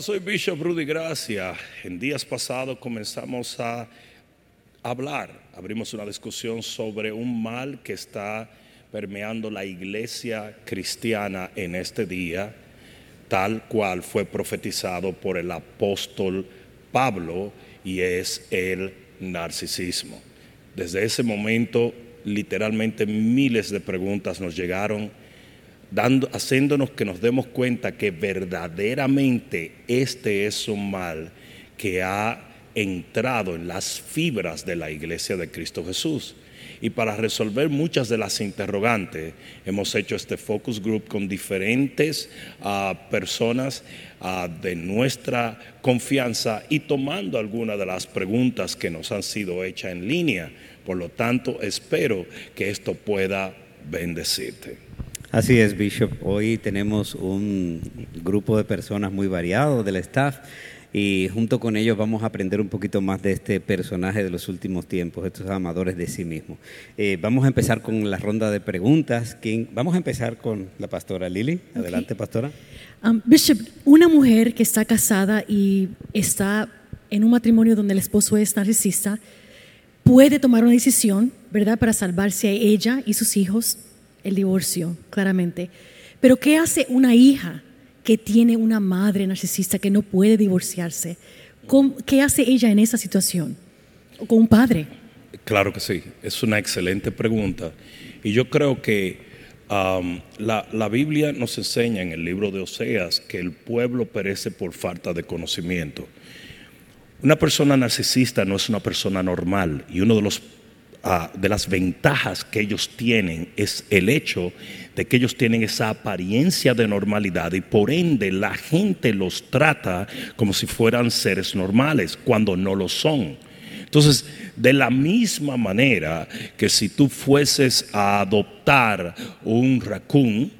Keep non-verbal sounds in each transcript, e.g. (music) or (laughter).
Soy Bishop Rudy Gracia. En días pasados comenzamos a hablar, abrimos una discusión sobre un mal que está permeando la iglesia cristiana en este día, tal cual fue profetizado por el apóstol Pablo, y es el narcisismo. Desde ese momento, literalmente miles de preguntas nos llegaron haciéndonos que nos demos cuenta que verdaderamente este es un mal que ha entrado en las fibras de la iglesia de Cristo Jesús. Y para resolver muchas de las interrogantes, hemos hecho este focus group con diferentes uh, personas uh, de nuestra confianza y tomando algunas de las preguntas que nos han sido hechas en línea. Por lo tanto, espero que esto pueda bendecirte. Así es, Bishop. Hoy tenemos un grupo de personas muy variado del staff y junto con ellos vamos a aprender un poquito más de este personaje de los últimos tiempos, estos amadores de sí mismos. Eh, vamos a empezar con la ronda de preguntas. ¿Quién? Vamos a empezar con la pastora Lili. Adelante, okay. pastora. Um, Bishop, una mujer que está casada y está en un matrimonio donde el esposo es narcisista, puede tomar una decisión, ¿verdad?, para salvarse a ella y sus hijos el divorcio, claramente. Pero ¿qué hace una hija que tiene una madre narcisista que no puede divorciarse? ¿Qué hace ella en esa situación? ¿O con un padre? Claro que sí, es una excelente pregunta. Y yo creo que la, la Biblia nos enseña en el libro de Oseas que el pueblo perece por falta de conocimiento. Una persona narcisista no es una persona normal y uno de los uh, de las ventajas que ellos tienen es el hecho de que ellos tienen esa apariencia de normalidad y por ende la gente los trata como si fueran seres normales cuando no lo son. Entonces, de la misma manera que si tú fueses a adoptar un raccoon,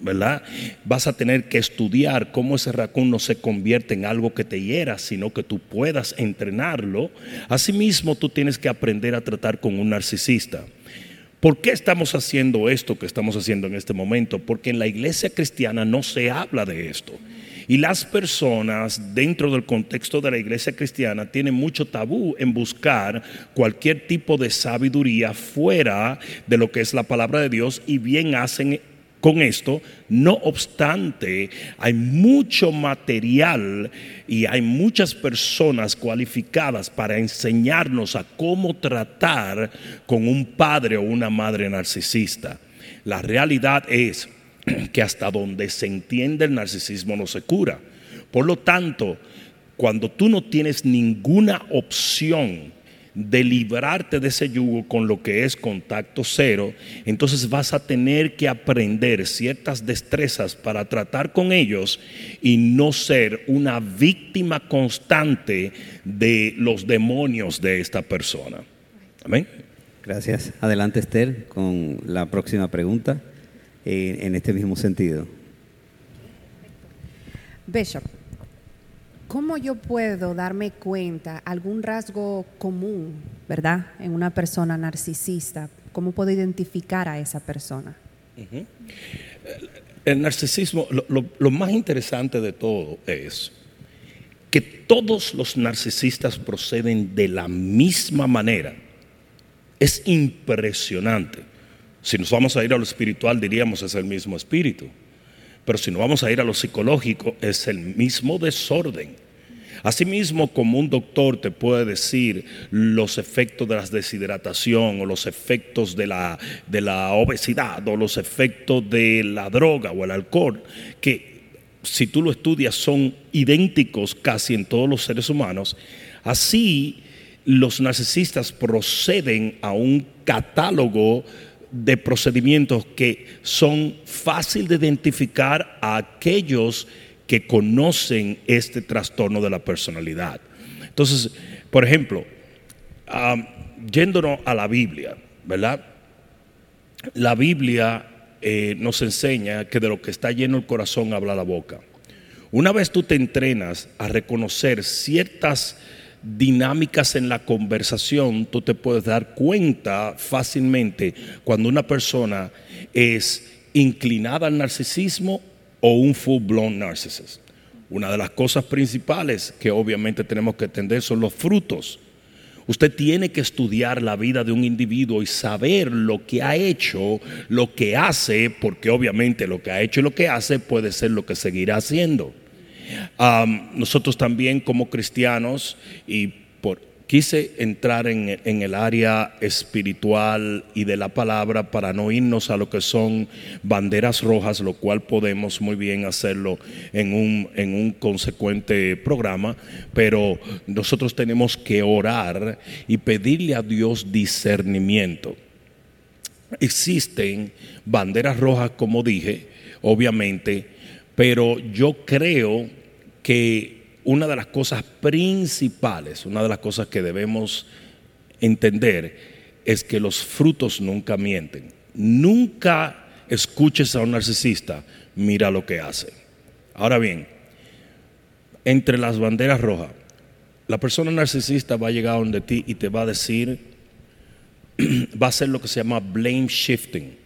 ¿verdad? Vas a tener que estudiar cómo ese raccoon no se convierte en algo que te hiera, sino que tú puedas entrenarlo. Asimismo, tú tienes que aprender a tratar con un narcisista. ¿Por qué estamos haciendo esto que estamos haciendo en este momento? Porque en la iglesia cristiana no se habla de esto. Y las personas dentro del contexto de la iglesia cristiana tienen mucho tabú en buscar cualquier tipo de sabiduría fuera de lo que es la palabra de Dios y bien hacen con esto. No obstante, hay mucho material y hay muchas personas cualificadas para enseñarnos a cómo tratar con un padre o una madre narcisista. La realidad es (clears throat) que hasta donde se entiende el narcisismo no se cura. Por lo tanto, cuando tú no tienes ninguna opción, de librarte de ese yugo con lo que es contacto cero, entonces vas a tener que aprender ciertas destrezas para tratar con ellos y no ser una víctima constante de los demonios de esta persona. Amén. Gracias. Adelante Esther con la próxima pregunta eh, en este mismo sentido. Bishop, ¿Cómo yo puedo darme cuenta algún rasgo común, verdad, en una persona narcisista? ¿Cómo puedo identificar a esa persona? El narcisismo, lo más interesante de todo es que todos los narcisistas proceden de la misma manera. Es impresionante. Si nos vamos a ir a lo espiritual, diríamos es el mismo espíritu. Pero si no vamos a ir a lo psicológico, es el mismo desorden. Asimismo, como un doctor te puede decir los efectos de la deshidratación o los efectos de la, de la obesidad o los efectos de la droga o el alcohol, que si tú lo estudias son idénticos casi en todos los seres humanos, así los narcisistas proceden a un catálogo de procedimientos que son fácil de identificar a aquellos que conocen este trastorno de la personalidad. Entonces, por ejemplo, yéndonos a la Biblia, ¿verdad? La Biblia eh, nos enseña que de lo que está lleno el corazón habla la boca. Una vez tú te entrenas a reconocer ciertas dinámicas en la conversación, tú te puedes dar cuenta fácilmente cuando una persona es inclinada al narcisismo o un full blown narcisista. Una de las cosas principales que obviamente tenemos que entender son los frutos. Usted tiene que estudiar la vida de un individuo y saber lo que ha hecho, lo que hace, porque obviamente lo que ha hecho y lo que hace puede ser lo que seguirá haciendo. Nosotros también como cristianos y quise entrar en, el área espiritual y de la palabra para no irnos a lo que son banderas rojas, lo cual podemos muy bien hacerlo en un, en un consecuente programa, pero nosotros tenemos que orar y pedirle a Dios discernimiento. Existen banderas rojas, como dije, obviamente, pero yo creo que una de las cosas principales, una de las cosas que debemos entender es que los frutos nunca mienten. Nunca escuches a un narcisista, mira lo que hace. Ahora bien, entre las banderas rojas, la persona narcisista va a llegar donde ti y te va a decir, (clears throat) va a hacer lo que se llama blame shifting.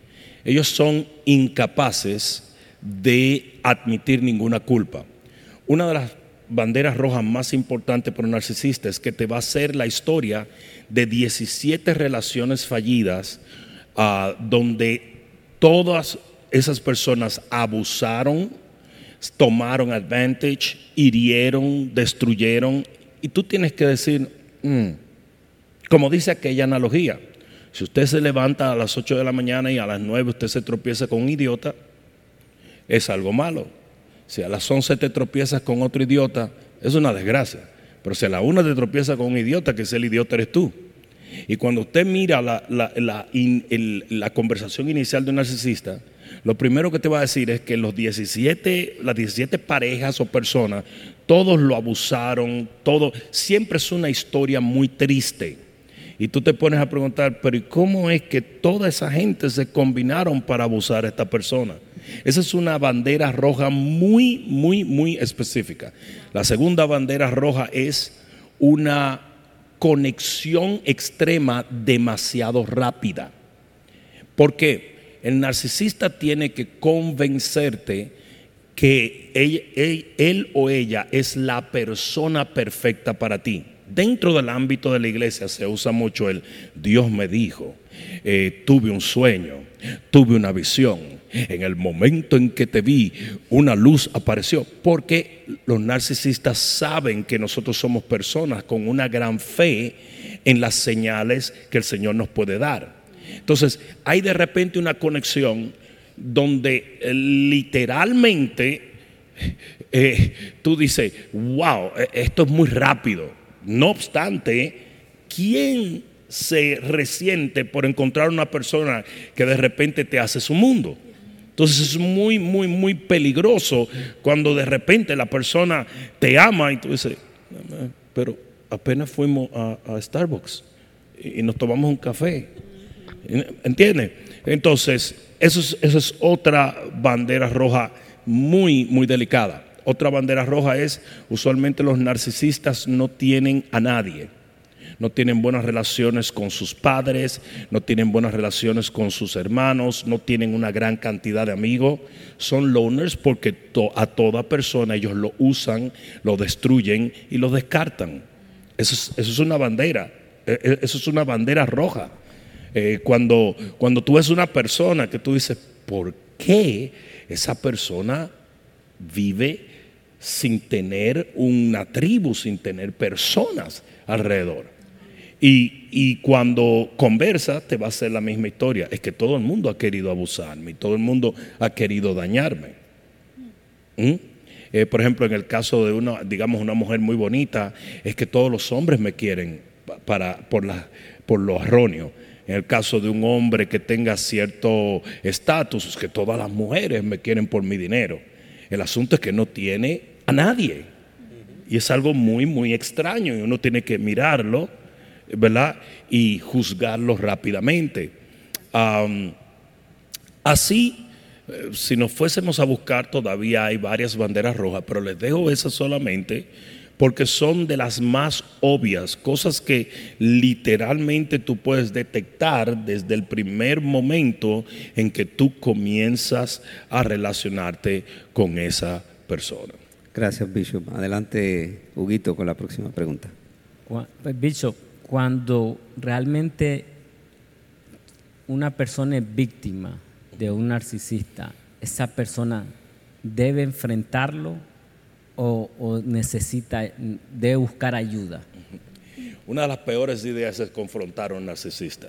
Ellos son incapaces de admitir ninguna culpa. Una de las banderas rojas más importantes para un narcisista es que te va a hacer la historia de 17 relaciones fallidas ah, donde todas esas personas abusaron, tomaron advantage, hirieron, destruyeron. Y tú tienes que decir, mm", como dice aquella analogía, si usted se levanta a las 8 de la mañana y a las 9 usted se tropieza con un idiota, es algo malo. Si a las 11 te tropiezas con otro idiota, es una desgracia. Pero si a la una te tropiezas con un idiota, que es el idiota eres tú. Y cuando usted mira la, la, conversación inicial de un narcisista, lo primero que te va a decir es que los 17, las 17 parejas o personas, todos lo abusaron, todo, siempre es una historia muy triste. Y tú te pones a preguntar, pero ¿y cómo es que toda esa gente se combinaron para abusar a esta persona? Esa es una bandera roja muy, muy, muy específica. La segunda bandera roja es una conexión extrema demasiado rápida. Porque el narcisista tiene que convencerte que él, o ella es la persona perfecta para ti. Dentro del ámbito de la iglesia se usa mucho el Dios me dijo, eh, tuve un sueño, tuve una visión. En el momento en que te vi, una luz apareció. Porque los narcisistas saben que nosotros somos personas con una gran fe en las señales que el Señor nos puede dar. Entonces, hay de repente una conexión donde eh, literalmente (laughs) eh, tú dices, wow, esto es muy rápido. No obstante, ¿quién se resiente por encontrar una persona que de repente te hace su mundo. Entonces es muy, muy, muy peligroso cuando de repente la persona te ama y tú dices, pero apenas fuimos a, Starbucks y, nos tomamos un café. ¿Entiendes? Entonces, eso es, eso es otra bandera roja muy, muy delicada. Otra bandera roja es, usualmente los narcisistas no tienen a nadie no tienen buenas relaciones con sus padres, no tienen buenas relaciones con sus hermanos, no tienen una gran cantidad de amigos. Son loners porque a toda persona ellos lo usan, lo destruyen y lo descartan. Eso es, una bandera, e, e, eso es una bandera roja. Eh, cuando, cuando tú ves una persona que tú dices, ¿por qué esa persona vive sin tener una tribu, sin tener personas alrededor? Y, cuando conversa te va a hacer la misma historia. Es que todo el mundo ha querido abusarme todo el mundo ha querido dañarme. ¿Mm? Eh, por ejemplo, en el caso de una, digamos, una mujer muy bonita, es que todos los hombres me quieren para, por, por lo erróneo. En el caso de un hombre que tenga cierto estatus, es que todas las mujeres me quieren por mi dinero. El asunto es que no tiene a nadie. Y es algo muy, muy extraño y uno tiene que mirarlo ¿verdad? Y juzgarlos rápidamente. así, eh, si nos fuésemos a buscar, todavía hay varias banderas rojas, pero les dejo esas solamente porque son de las más obvias, cosas que literalmente tú puedes detectar desde el primer momento en que tú comienzas a relacionarte con esa persona. Gracias, Bishop. Adelante, Huguito, con la próxima pregunta. Pues, Bishop, cuando realmente una persona es víctima de un narcisista, esa persona debe enfrentarlo o, necesita, debe buscar ayuda. Una de las peores ideas es confrontar a un narcisista.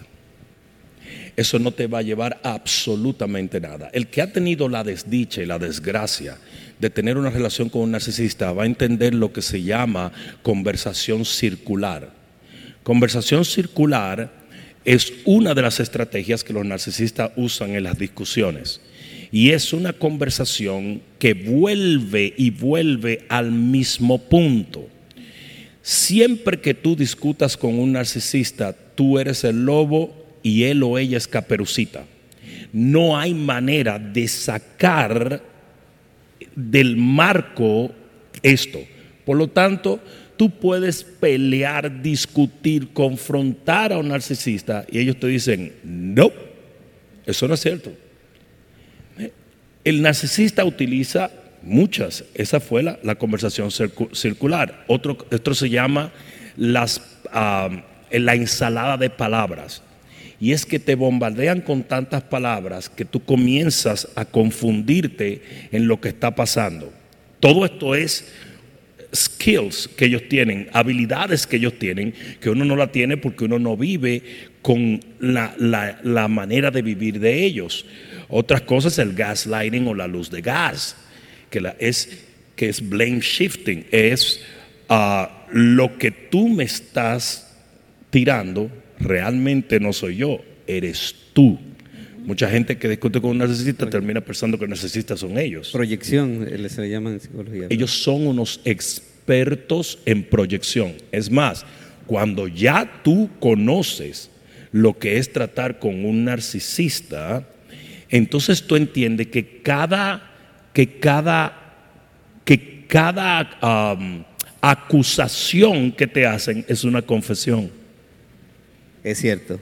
Eso no te va a llevar absolutamente nada. El que ha tenido la desdicha y la desgracia de tener una relación con un narcisista va a entender lo que se llama conversación circular. Conversación circular es una de las estrategias que los narcisistas usan en las discusiones. Y es una conversación que vuelve y vuelve al mismo punto. Siempre que tú discutas con un narcisista, tú eres el lobo y él o ella es caperucita. No hay manera de sacar del marco esto. Por lo tanto, tú puedes pelear, discutir, confrontar a un narcisista y ellos te dicen, no, eso no es cierto. El narcisista utiliza muchas, esa fue la, conversación circu- circular. Otro, otro se llama las, la ensalada de palabras. Y es que te bombardean con tantas palabras que tú comienzas a confundirte en lo que está pasando. Todo esto es skills que ellos tienen, habilidades que ellos tienen, que uno no la tiene porque uno no vive con la, la- la manera de vivir de ellos. Otras cosas, el gaslighting o la luz de gas, que, la- es, que es blame shifting, es ah, lo que tú me estás tirando, realmente no soy yo, eres tú. Mucha gente que discute con un narcisista termina pensando que el narcisista son ellos. Proyección, eh, se le llama en psicología. Ellos son unos expertos en proyección. Es más, cuando ya tú conoces lo que es tratar con un narcisista, entonces tú entiendes que cada, que cada, que cada um, acusación que te hacen es una confesión. Es cierto.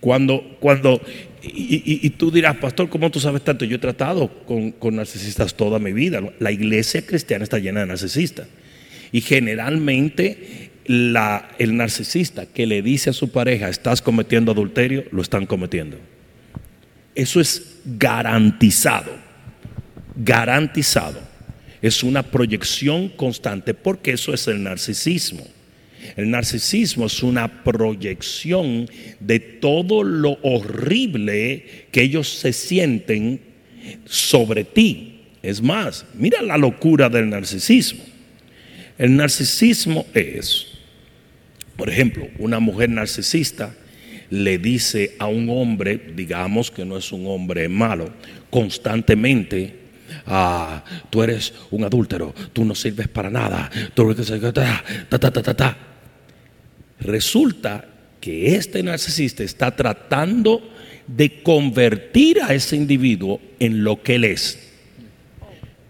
Cuando, cuando, y, tú dirás, pastor, ¿cómo tú sabes tanto? Yo he tratado con, con narcisistas toda mi vida. La iglesia cristiana está llena de narcisistas. Y generalmente el narcisista que le dice a su pareja, estás cometiendo adulterio, lo están cometiendo. Eso es garantizado, garantizado. Es una proyección constante porque eso es el narcisismo. El narcisismo es una proyección de todo lo horrible que ellos se sienten sobre ti. Es más, mira la locura del narcisismo. El narcisismo es, por ejemplo, una mujer narcisista le dice a un hombre, digamos que no es un hombre malo, constantemente, ah, tú eres un adúltero, tú no sirves para nada, tú ta, ta, ta, ta, ta, ta. Resulta que este narcisista está tratando de convertir a ese individuo en lo que él es.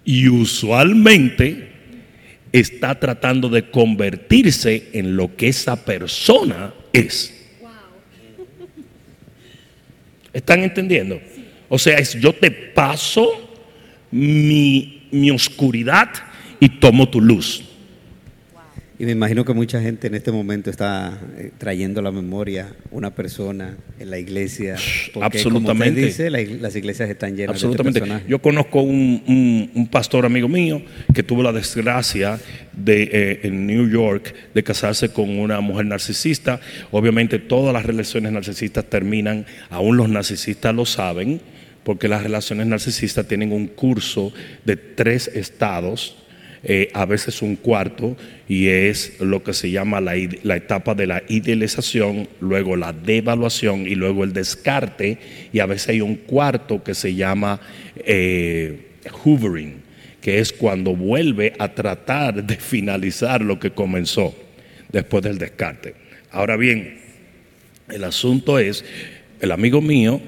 Y usualmente está tratando de convertirse en lo que esa persona es. ¿Están entendiendo? O sea, es yo te paso mi, mi oscuridad y tomo tu luz. Y me imagino que mucha gente en este momento está eh, trayendo a la memoria una persona en la iglesia. Porque, Absolutamente. Como usted dice, la las iglesias están llenas Absolutamente. de este personaje. Yo conozco un, un- un pastor amigo mío que tuvo la desgracia de eh, en New York de casarse con una mujer narcisista. Obviamente todas las relaciones narcisistas terminan, aún los narcisistas lo saben, porque las relaciones narcisistas tienen un curso de tres estados. eh, a veces un cuarto, y es lo que se llama la, etapa de la idealización, luego la devaluación y luego el descarte, y a veces hay un cuarto que se llama eh, hoovering, que es cuando vuelve a tratar de finalizar lo que comenzó después del descarte. Ahora bien, el asunto es, el amigo mío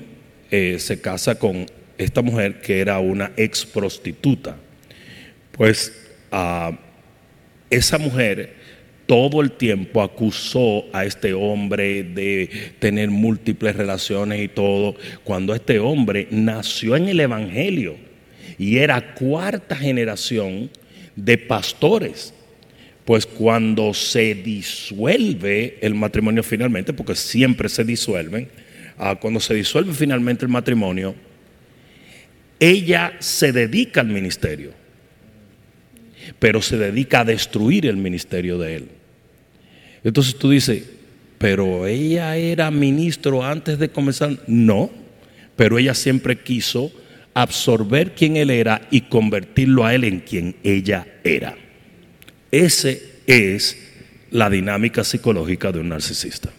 eh, se casa con esta mujer que era una ex prostituta. Pues ah, esa mujer todo el tiempo acusó a este hombre de tener múltiples relaciones y todo, cuando este hombre nació en el Evangelio y era cuarta generación de pastores. Pues cuando se disuelve el matrimonio finalmente, porque siempre se disuelven, cuando se disuelve finalmente el matrimonio, ella se dedica al ministerio, pero se dedica a destruir el ministerio de él. Entonces tú dices, pero ella era ministro antes de comenzar. No, pero ella siempre quiso absorber quién él era y convertirlo a él en quien ella era. Ese es la dinámica psicológica de un narcisista.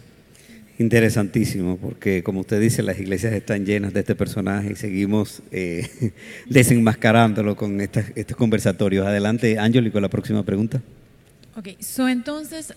Interesantísimo, porque como usted dice, las iglesias están llenas de este personaje y seguimos eh, (laughs) desenmascarándolo con estos conversatorios. Adelante, Ángel, con la próxima pregunta. Ok, so entonces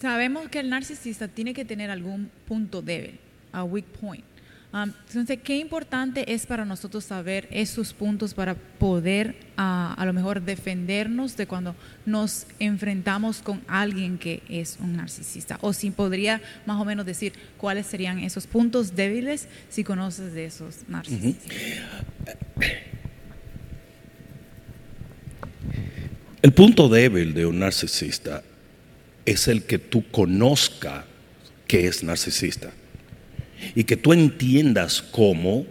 sabemos que el narcisista tiene que tener algún punto débil, a weak point. Um, entonces, qué importante es para nosotros saber esos puntos para poder uh, a lo mejor defendernos de cuando nos enfrentamos con alguien que es un narcisista. O si podría más o menos decir cuáles serían esos puntos débiles si conoces de esos narcisistas. El punto débil de un narcisista es el que tú conozca que es narcisista y que tú entiendas cómo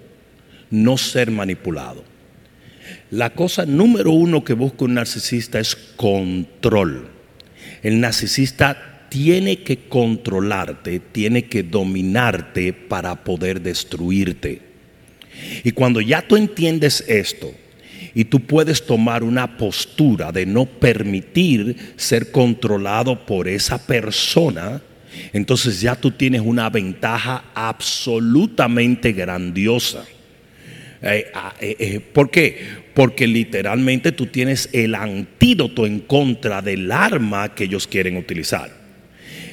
no ser manipulado. La cosa número uno que busca un narcisista es control. El narcisista tiene que controlarte, tiene que dominarte para poder destruirte. Y cuando ya tú entiendes esto, y tú puedes tomar una postura de no permitir ser controlado por esa persona, entonces ya tú tienes una ventaja absolutamente grandiosa. Eh, ah, eh, eh, ¿Por qué? Porque literalmente tú tienes el antídoto en contra del arma que ellos quieren utilizar.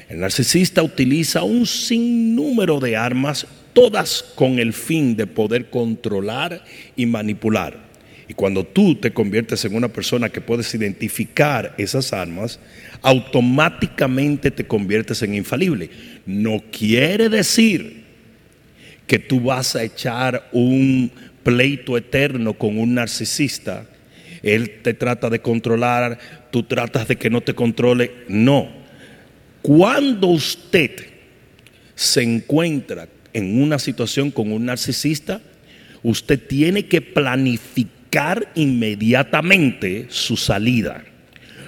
El narcisista utiliza un sinnúmero de armas, todas con el fin de poder controlar y manipular. Y cuando tú te conviertes en una persona que puedes identificar esas armas, automáticamente te conviertes en infalible. No quiere decir que tú vas a echar un pleito eterno con un narcisista. Él te trata de controlar, tú tratas de que no te controle. No. Cuando usted se encuentra en una situación con un narcisista, usted tiene que planificar inmediatamente su salida.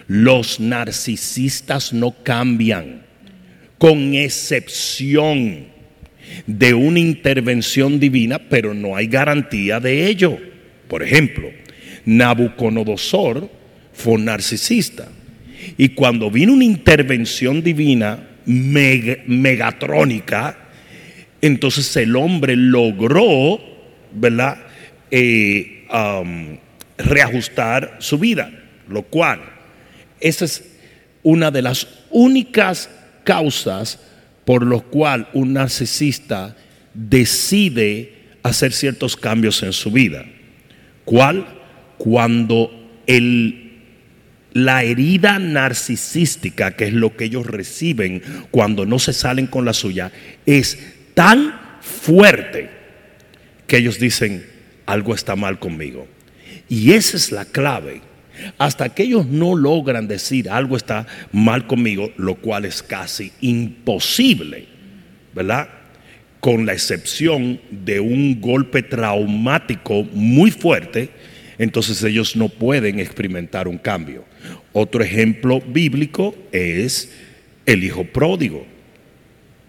Los narcisistas no cambian, con excepción de una intervención divina, pero no hay garantía de ello. Por ejemplo, Nabucodonosor fue narcisista. Y cuando vino una intervención divina megatrónica, entonces el hombre logró, ¿verdad? Eh, reajustar su vida, lo cual, esa es una de las únicas causas por lo cual un narcisista decide hacer ciertos cambios en su vida. ¿Cuál? Cuando el, la herida narcisística, que es lo que ellos reciben cuando no se salen con la suya, es tan fuerte que ellos dicen, algo está mal conmigo. Y esa es la clave. Hasta que ellos no logran decir algo está mal conmigo, lo cual es casi imposible, ¿verdad? Con la excepción de un golpe traumático muy fuerte, entonces ellos no pueden experimentar un cambio. Otro ejemplo bíblico es el hijo pródigo.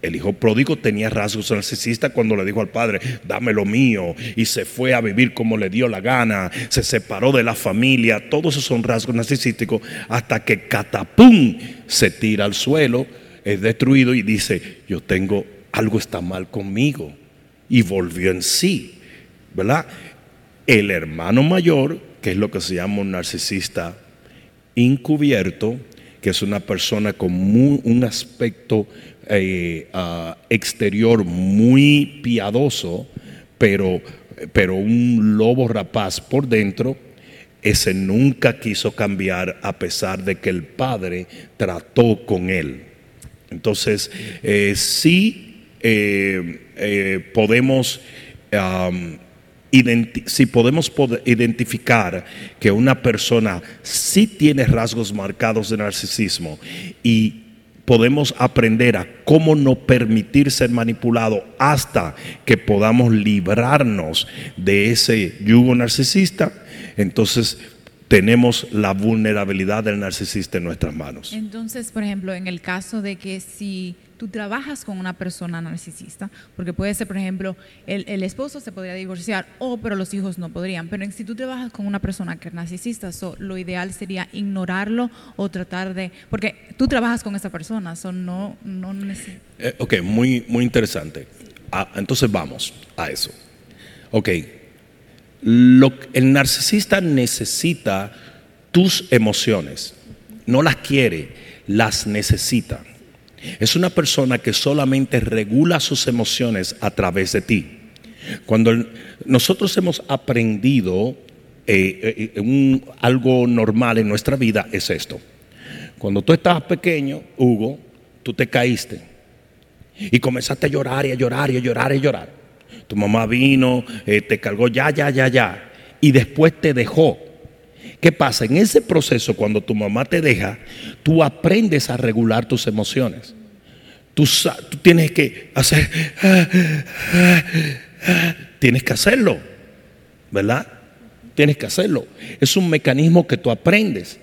El hijo pródigo tenía rasgos narcisistas cuando le dijo al padre, dame lo mío, y se fue a vivir como le dio la gana, se separó de la familia, todos esos son rasgos narcisísticos, hasta que catapum se tira al suelo, es destruido y dice, yo tengo, algo está mal conmigo, y volvió en sí, ¿verdad? El hermano mayor, que es lo que se llama un narcisista encubierto, que es una persona con un aspecto eh, exterior muy piadoso, pero, pero un lobo rapaz por dentro, ese nunca quiso cambiar a pesar de que el padre trató con él. Entonces, eh, sí eh, podemos identi- si podemos pod- identificar que una persona sí tiene rasgos marcados de narcisismo y podemos aprender a cómo no permitir ser manipulado hasta que podamos librarnos de ese yugo narcisista, entonces tenemos la vulnerabilidad del narcisista en nuestras manos. Entonces, por ejemplo, en el caso de que si tú trabajas con una persona narcisista, porque puede ser, por ejemplo, el, esposo se podría divorciar, o pero los hijos no podrían, pero si tú trabajas con una persona que es narcisista, so, lo ideal sería ignorarlo o tratar de, porque tú trabajas con esa persona, so, no, no neces- Eh, ok, muy, muy interesante. Ah, entonces vamos a eso. Ok, el narcisista necesita tus emociones, no las quiere, las necesita. Es una persona que solamente regula sus emociones a través de ti. Cuando nosotros hemos aprendido eh, eh, algo normal en nuestra vida es esto. Cuando tú estabas pequeño, Hugo, tú te caíste y comenzaste a llorar y a llorar y a llorar y a llorar. Tu mamá vino, eh, te cargó ya, ya, ya, ya, y después te dejó. ¿Qué pasa? En ese proceso, cuando tu mamá te deja, tú aprendes a regular tus emociones. Tú, tienes que hacer, tienes que hacerlo, ¿verdad? Tienes que hacerlo. Es un mecanismo que tú aprendes.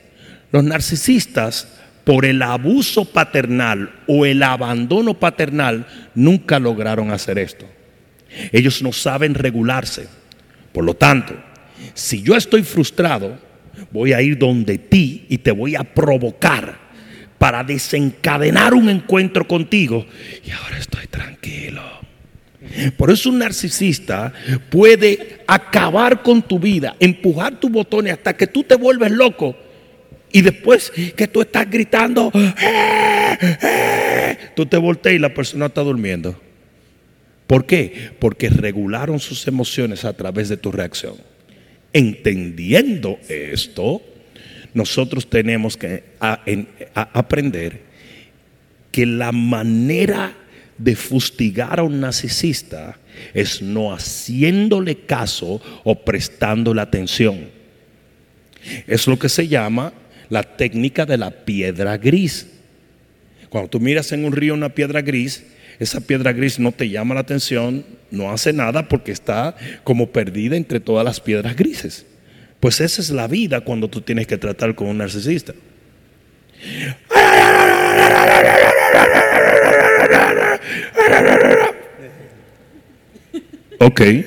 Los narcisistas, por el abuso paternal o el abandono paternal, nunca lograron hacer esto. Ellos no saben regularse. Por lo tanto, si yo estoy frustrado, voy a ir donde ti y te voy a provocar para desencadenar un encuentro contigo. Y ahora estoy tranquilo. Por eso un narcisista puede acabar con tu vida, empujar tus botones hasta que tú te vuelves loco. Y después que tú estás gritando, "Eh, eh", tú te volteas y la persona está durmiendo. ¿Por qué? Porque regularon sus emociones a través de tu reacción. Entendiendo esto, nosotros tenemos que aprender que la manera de fustigar a un narcisista es no haciéndole caso o prestándole atención. Es lo que se llama la técnica de la piedra gris. Cuando tú miras en un río una piedra gris, esa piedra gris no te llama la atención, no hace nada porque está como perdida entre todas las piedras grises. Pues esa es la vida cuando tú tienes que tratar con un narcisista. Ok. El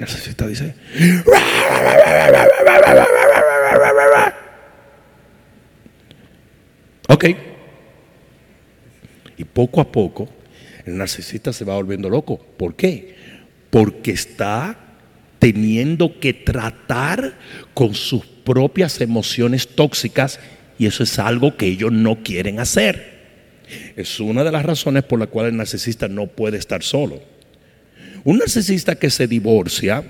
narcisista dice, ok. Y poco a poco el narcisista se va volviendo loco. ¿Por qué? Porque está teniendo que tratar con sus propias emociones tóxicas y eso es algo que ellos no quieren hacer. Es una de las razones por la cual el narcisista no puede estar solo. Un narcisista que se divorcia,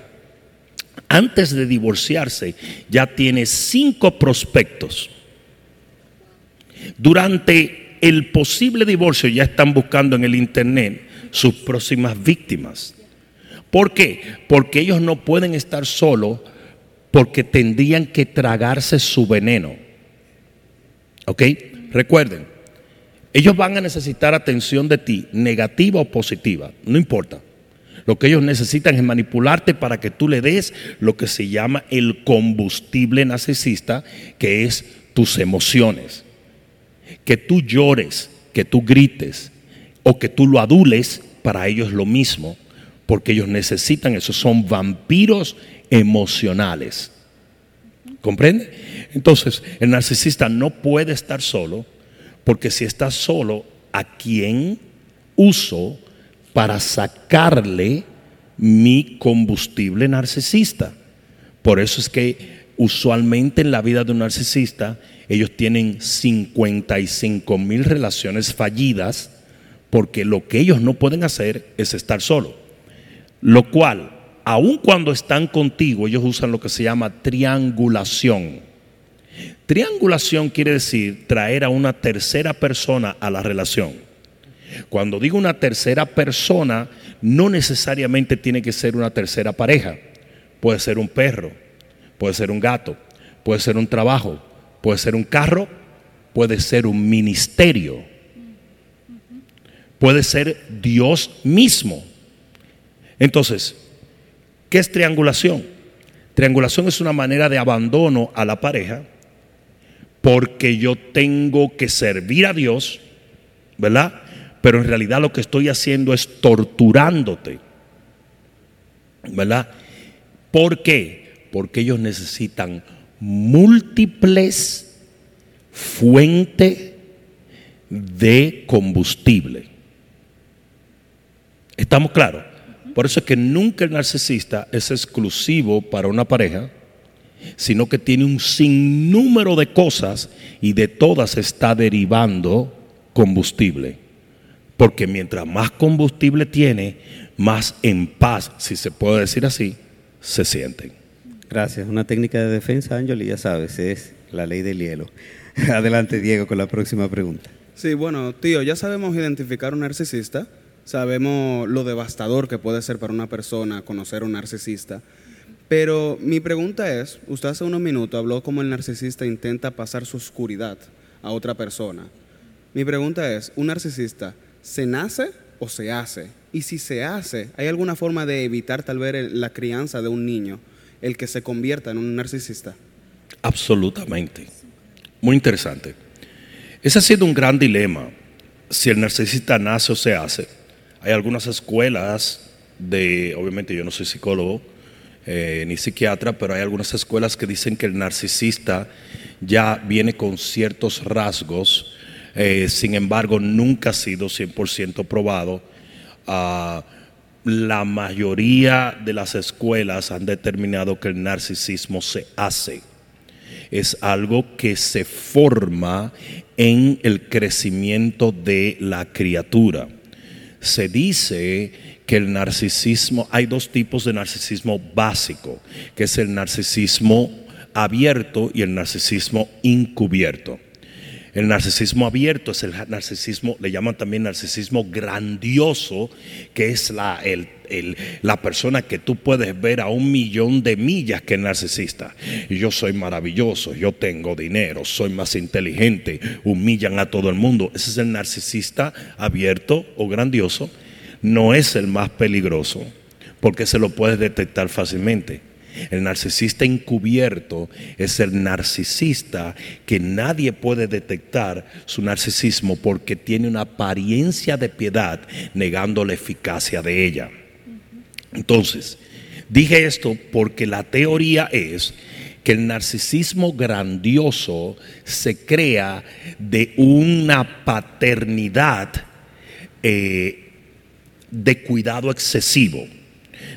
antes de divorciarse, ya tiene cinco prospectos. Durante el posible divorcio ya están buscando en el internet sus próximas víctimas. ¿Por qué? Porque ellos no pueden estar solos porque tendrían que tragarse su veneno. ¿Ok? Recuerden, ellos van a necesitar atención de ti, negativa o positiva, no importa. Lo que ellos necesitan es manipularte para que tú le des lo que se llama el combustible narcisista, que es tus emociones. Que tú llores, que tú grites o que tú lo adules, para ellos lo mismo, porque ellos necesitan eso. Son vampiros emocionales. ¿Comprende? Entonces, el narcisista no puede estar solo, porque si está solo, ¿a quién uso para sacarle mi combustible narcisista? Por eso es que usualmente en la vida de un narcisista, ellos tienen 55 mil relaciones fallidas, porque lo que ellos no pueden hacer es estar solo. Lo cual, aun cuando están contigo, ellos usan lo que se llama triangulación. Triangulación quiere decir traer a una tercera persona a la relación. Cuando digo una tercera persona, no necesariamente tiene que ser una tercera pareja. Puede ser un perro, puede ser un gato, puede ser un trabajo, puede ser un carro, puede ser un ministerio, puede ser Dios mismo. Entonces, ¿qué es triangulación? Triangulación es una manera de abandono a la pareja porque yo tengo que servir a Dios, ¿verdad? Pero en realidad lo que estoy haciendo es torturándote, ¿verdad? ¿Por qué? Porque ellos necesitan múltiples fuentes de combustible. ¿Estamos claros? Por eso es que nunca el narcisista es exclusivo para una pareja, sino que tiene un sinnúmero de cosas y de todas está derivando combustible. Porque mientras más combustible tiene, más en paz, si se puede decir así, se sienten. Gracias. Una técnica de defensa, Ángel, y ya sabes, es la ley del hielo. (laughs) Adelante, Diego, con la próxima pregunta. Sí, bueno, tío, ya sabemos identificar un narcisista, sabemos lo devastador que puede ser para una persona conocer un narcisista. Pero mi pregunta es, usted hace unos minutos habló como el narcisista intenta pasar su oscuridad a otra persona. Mi pregunta es, ¿un narcisista se nace o se hace? Y si se hace, ¿hay alguna forma de evitar tal vez la crianza de un niño, el que se convierta en un narcisista? Absolutamente. Muy interesante. Ese ha sido un gran dilema. Si el narcisista nace o se hace. Hay algunas escuelas de, obviamente yo no soy psicólogo, eh, ni psiquiatra, pero hay algunas escuelas que dicen que el narcisista ya viene con ciertos rasgos, eh, sin embargo nunca ha sido 100% probado. Ah, la mayoría de las escuelas han determinado que el narcisismo se hace. Es algo que se forma en el crecimiento de la criatura. Se dice que el narcisismo, hay dos tipos de narcisismo básico, que es el narcisismo abierto y el narcisismo encubierto. El narcisismo abierto es el narcisismo, le llaman también narcisismo grandioso, que es la, la persona que tú puedes ver a un millón de millas que el narcisista. Yo soy maravilloso, yo tengo dinero, soy más inteligente, humillan a todo el mundo. Ese es el narcisista abierto o grandioso no es el más peligroso porque se lo puedes detectar fácilmente. El narcisista encubierto es el narcisista que nadie puede detectar su narcisismo porque tiene una apariencia de piedad negando la eficacia de ella. Entonces, dije esto porque la teoría es que el narcisismo grandioso se crea de una paternidad eh, de cuidado excesivo.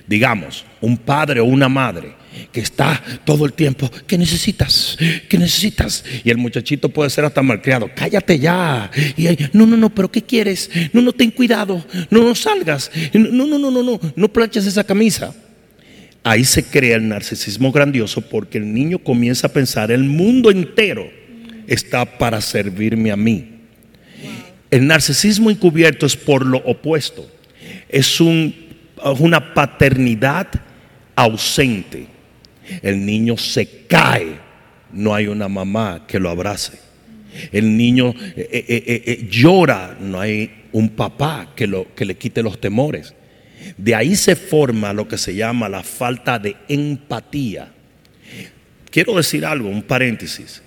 Digamos, un padre o una madre que está todo el tiempo, ¿qué necesitas? ¿Qué necesitas? Y el muchachito puede ser hasta malcriado, cállate ya. Y no, no, no, pero ¿qué quieres? No, no, ten cuidado, no, no salgas, no, no, no, no, no, no planches esa camisa. Ahí se crea el narcisismo grandioso porque el niño comienza a pensar, el mundo entero está para servirme a mí. El narcisismo encubierto es por lo opuesto es una paternidad ausente. El niño se cae, no hay una mamá que lo abrace. El niño eh, eh, eh, llora, no hay un papá que, lo, que le quite los temores. De ahí se forma lo que se llama la falta de empatía. Quiero decir algo, un paréntesis.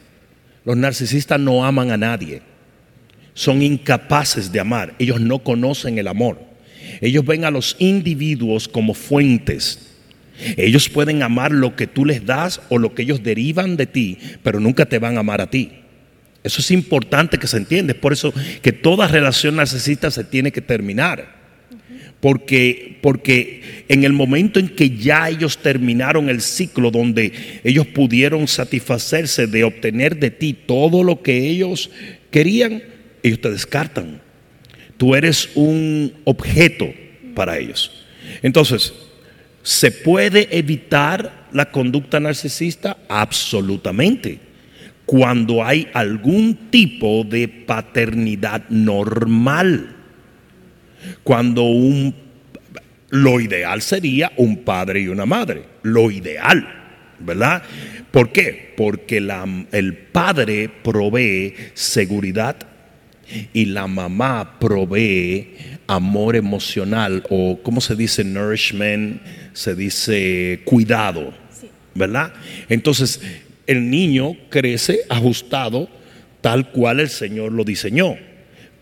Los narcisistas no aman a nadie. Son incapaces de amar. Ellos no conocen el amor. Ellos ven a los individuos como fuentes. Ellos pueden amar lo que tú les das o lo que ellos derivan de ti, pero nunca te van a amar a ti. Eso es importante que se entienda. Es por eso que toda relación narcisista se tiene que terminar. Porque, porque en el momento en que ya ellos terminaron el ciclo donde ellos pudieron satisfacerse de obtener de ti todo lo que ellos querían, ellos te descartan. Tú eres un objeto para ellos. Entonces, ¿se puede evitar la conducta narcisista? Absolutamente. Cuando hay algún tipo de paternidad normal. Cuando un Lo ideal sería un padre y una madre. Lo ideal, ¿verdad? ¿Por qué? Porque el padre provee seguridad y la mamá provee amor emocional o, ¿cómo se dice? Nourishment, se dice cuidado, ¿verdad? Entonces, el niño crece ajustado tal cual el Señor lo diseñó.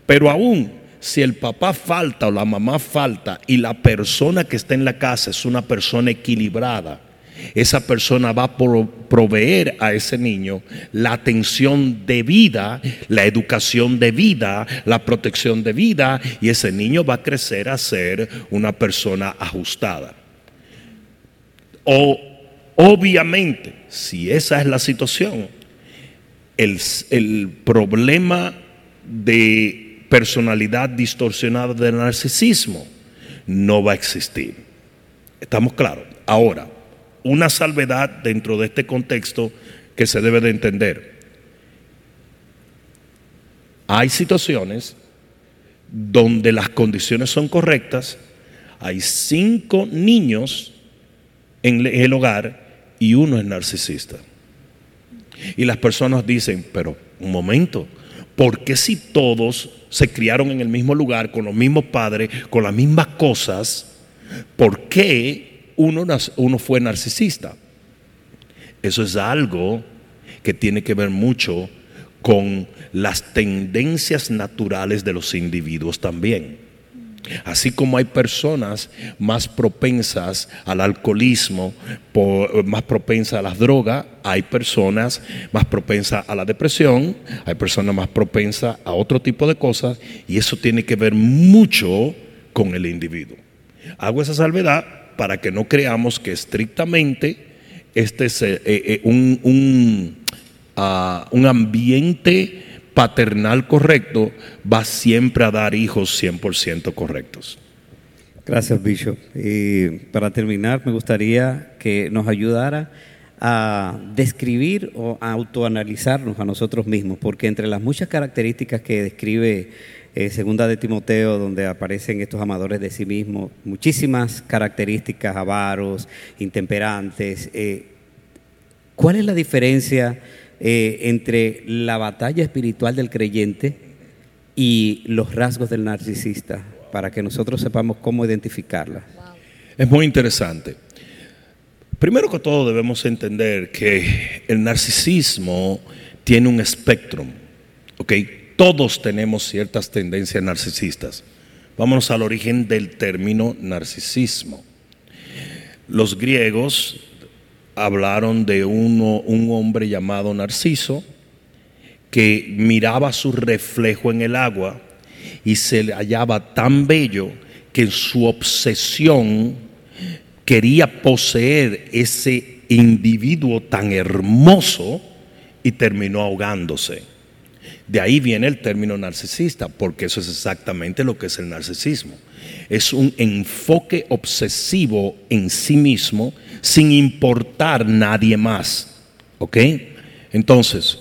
Pero aún si el papá falta o la mamá falta y la persona que está en la casa es una persona equilibrada, esa persona va a pro- proveer a ese niño la atención debida, la educación debida, la protección debida y ese niño va a crecer a ser una persona ajustada. O obviamente, si esa es la situación, el, el problema de personalidad distorsionada del narcisismo no va a existir. ¿Estamos claros? Ahora, una salvedad dentro de este contexto que se debe de entender. Hay situaciones donde las condiciones son correctas, hay cinco niños en el hogar y uno es narcisista. Y las personas dicen, pero un momento, ¿por qué si todos se criaron en el mismo lugar, con los mismos padres, con las mismas cosas, por qué uno, fue narcisista? Eso es algo que tiene que ver mucho con las tendencias naturales de los individuos también. Así como hay personas más propensas al alcoholismo, más propensas a las drogas, hay personas más propensas a la depresión, hay personas más propensas a otro tipo de cosas, y eso tiene que ver mucho con el individuo. Hago esa salvedad para que no creamos que estrictamente este es eh, eh, un, un, ah, un ambiente paternal correcto va siempre a dar hijos 100% correctos. Gracias, Bishop. Y para terminar, me gustaría que nos ayudara a describir o a autoanalizarnos a nosotros mismos, porque entre las muchas características que describe eh, Segunda de Timoteo, donde aparecen estos amadores de sí mismos, muchísimas características, avaros, intemperantes. eh, ¿Cuál es la diferencia eh, entre la batalla espiritual del creyente y los rasgos del narcisista? Para que nosotros sepamos cómo identificarlas. Es muy interesante. Primero que todo debemos entender que el narcisismo tiene un espectro. ¿ok? Todos tenemos ciertas tendencias narcisistas. Vámonos al origen del término narcisismo. Los griegos hablaron de uno, un hombre llamado Narciso que miraba su reflejo en el agua y se le hallaba tan bello que en su obsesión quería poseer ese individuo tan hermoso y terminó ahogándose. De ahí viene el término narcisista, porque eso es exactamente lo que es el narcisismo. Es un enfoque obsesivo en sí mismo sin importar nadie más. ¿Ok? Entonces,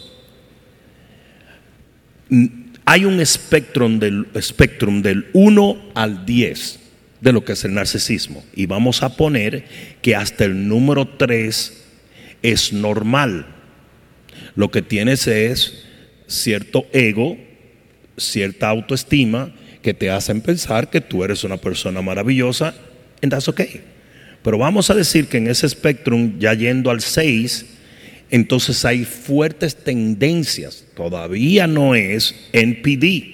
hay un espectro del, espectrum del 1 al 10 de lo que es el narcisismo. Y vamos a poner que hasta el número 3 es normal. Lo que tienes es cierto ego, cierta autoestima que te hacen pensar que tú eres una persona maravillosa, and that's okay. Pero vamos a decir que en ese espectrum, ya yendo al 6, entonces hay fuertes tendencias. Todavía no es NPD.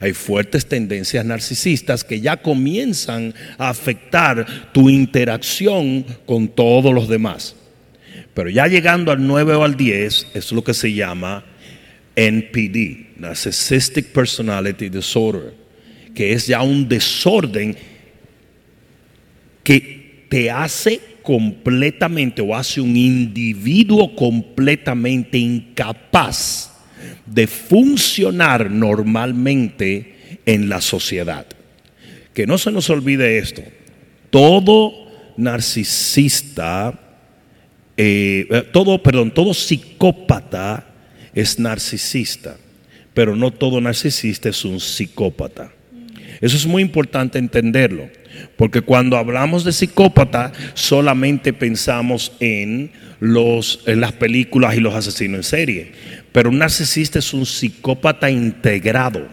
Hay fuertes tendencias narcisistas que ya comienzan a afectar tu interacción con todos los demás. Pero ya llegando al 9 o al 10 es lo que se llama NPD, Narcissistic Personality Disorder, que es ya un desorden que te hace completamente o hace un individuo completamente incapaz de funcionar normalmente en la sociedad. Que no se nos olvide esto. Todo narcisista, eh, eh, todo, perdón, todo psicópata es narcisista, pero no todo narcisista es un psicópata. Eso es muy importante entenderlo, Porque cuando hablamos de psicópata, solamente pensamos en, los, en las películas y los asesinos en serie. Pero un narcisista es un psicópata integrado.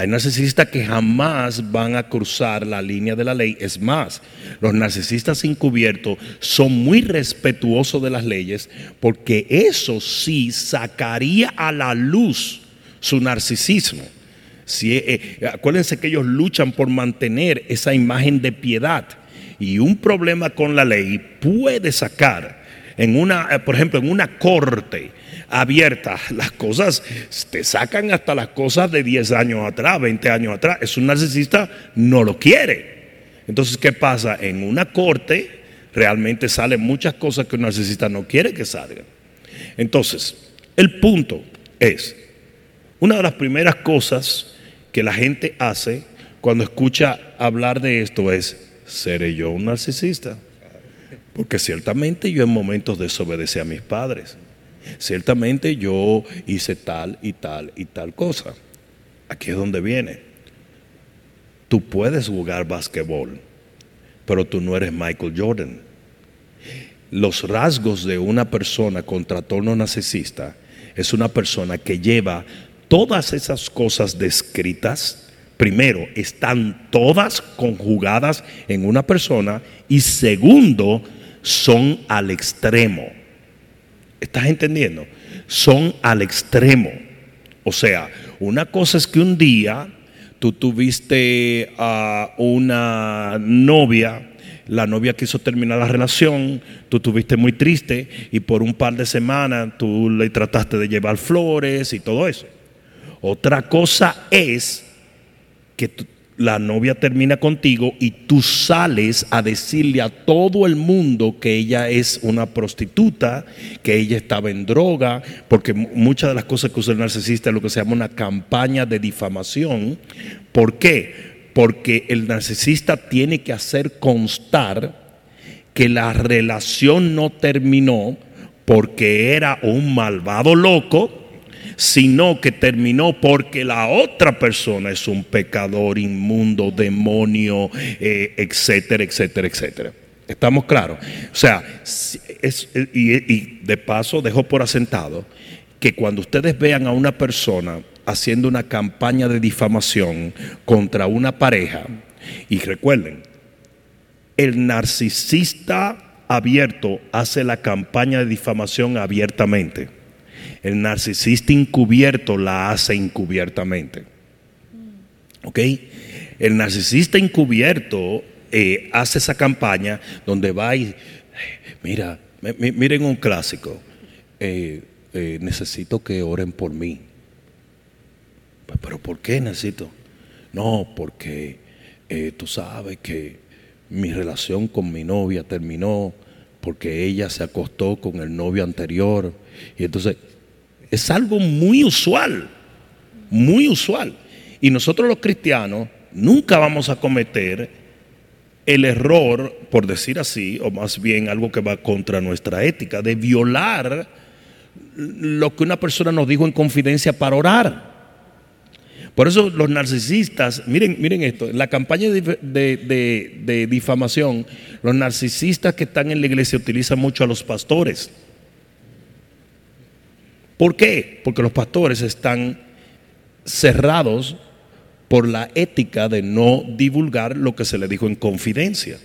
Hay narcisistas que jamás van a cruzar la línea de la ley. Es más, los narcisistas encubiertos son muy respetuosos de las leyes porque eso sí sacaría a la luz su narcisismo. Si, eh, eh, acuérdense que ellos luchan por mantener esa imagen de piedad y un problema con la ley puede sacar en una, eh, por ejemplo, en una corte abierta, las cosas te sacan hasta las cosas de 10 años atrás, 20 años atrás. Es un narcisista, no lo quiere. Entonces, ¿qué pasa? En una corte realmente salen muchas cosas que un narcisista no quiere que salgan. Entonces, el punto es, una de las primeras cosas que la gente hace cuando escucha hablar de esto es, ¿seré yo un narcisista? Porque ciertamente yo en momentos desobedecí a mis padres. Ciertamente yo hice tal y tal y tal cosa. Aquí es donde viene. Tú puedes jugar basquetbol, pero tú no eres Michael Jordan. Los rasgos de una persona con trastorno narcisista es una persona que lleva todas esas cosas descritas. Primero, están todas conjugadas en una persona y segundo, son al extremo. ¿Estás entendiendo? Son al extremo. O sea, una cosa es que un día tú tuviste a una novia, la novia quiso terminar la relación, tú tuviste muy triste y por un par de semanas tú le trataste de llevar flores y todo eso. Otra cosa es que tú, la novia termina contigo y tú sales a decirle a todo el mundo que ella es una prostituta, que ella estaba en droga, porque muchas de las cosas que usa el narcisista es lo que se llama una campaña de difamación. ¿Por qué? Porque el narcisista tiene que hacer constar que la relación no terminó porque era un malvado loco sino que terminó porque la otra persona es un pecador inmundo, demonio, eh, etcétera, etcétera, etcétera. ¿Estamos claros? O sea, y, y de paso dejo por asentado que cuando ustedes vean a una persona haciendo una campaña de difamación contra una pareja, y recuerden, el narcisista abierto hace la campaña de difamación abiertamente. El narcisista encubierto la hace encubiertamente. ¿Ok? El narcisista encubierto eh, hace esa campaña donde va y, mira, miren un clásico, eh, eh, necesito que oren por mí. Pero ¿por qué necesito? No, porque tú sabes que mi relación con mi novia terminó porque ella se acostó con el novio anterior. Y entonces es algo muy usual, muy usual. Y nosotros los cristianos nunca vamos a cometer el error, por decir así, o más bien algo que va contra nuestra ética, de violar lo que una persona nos dijo en confidencia para orar. Por eso los narcisistas, miren, miren esto, en la campaña de, de, difamación, los narcisistas que están en la iglesia utilizan mucho a los pastores. ¿Por qué? Porque los pastores están cerrados por la ética de no divulgar lo que se le dijo en confidencia.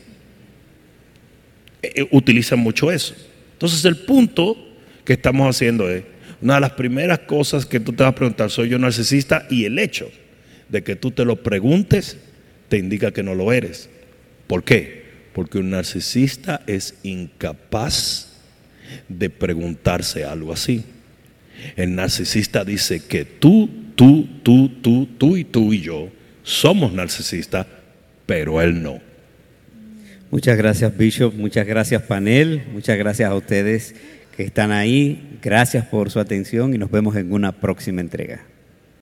Eh, eh, utilizan mucho eso. Entonces el punto que estamos haciendo es, una de las primeras cosas que tú te vas a preguntar, ¿soy yo narcisista? Y el hecho de que tú te lo preguntes te indica que no lo eres. ¿Por qué? Porque un narcisista es incapaz de preguntarse algo así. El narcisista dice que tú, tú, tú, tú, tú y tú y yo somos narcisistas, pero él no. Muchas gracias, Bishop. Muchas gracias, panel. Muchas gracias a ustedes que están ahí. Gracias por su atención y nos vemos en una próxima entrega.